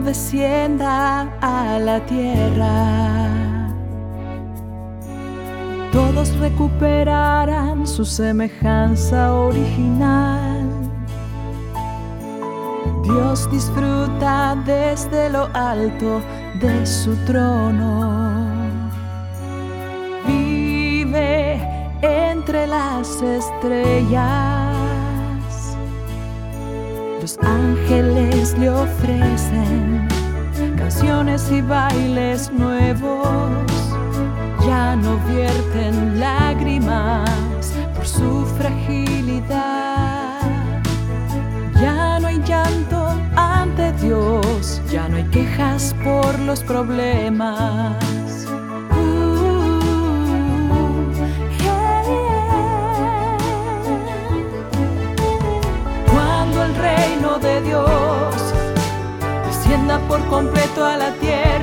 descienda a la tierra, todos recuperarán su semejanza original. Dios disfruta desde lo alto de su trono. Vive entre las estrellas. Los ángeles le ofrecen canciones y bailes nuevos. Ya no vierten lágrimas por su fragilidad. Ya no hay llanto ante Dios, ya no hay quejas por los problemas. Por completo a la tierra,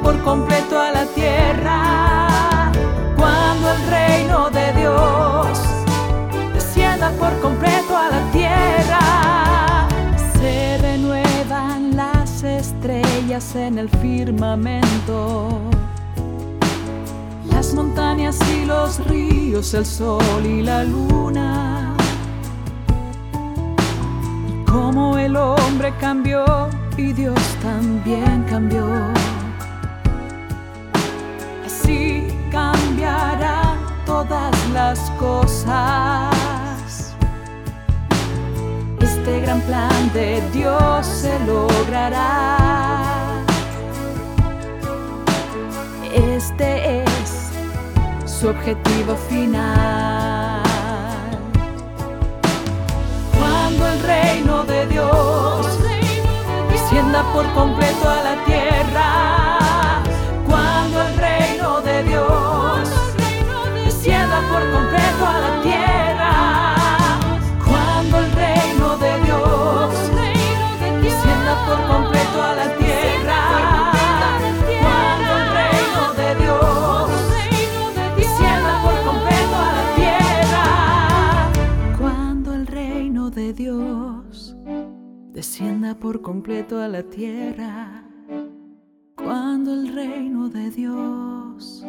por completo a la tierra, cuando el reino de Dios descienda por completo a la tierra, se renuevan las estrellas en el firmamento, las montañas y los ríos, el sol y la luna. Como el hombre cambió y Dios también cambió. Las cosas. Este gran plan de Dios se logrará. Este es su objetivo final. Cuando el reino de Dios descienda por completo a la tierra, descienda por completo a la tierra, cuando el reino de Dios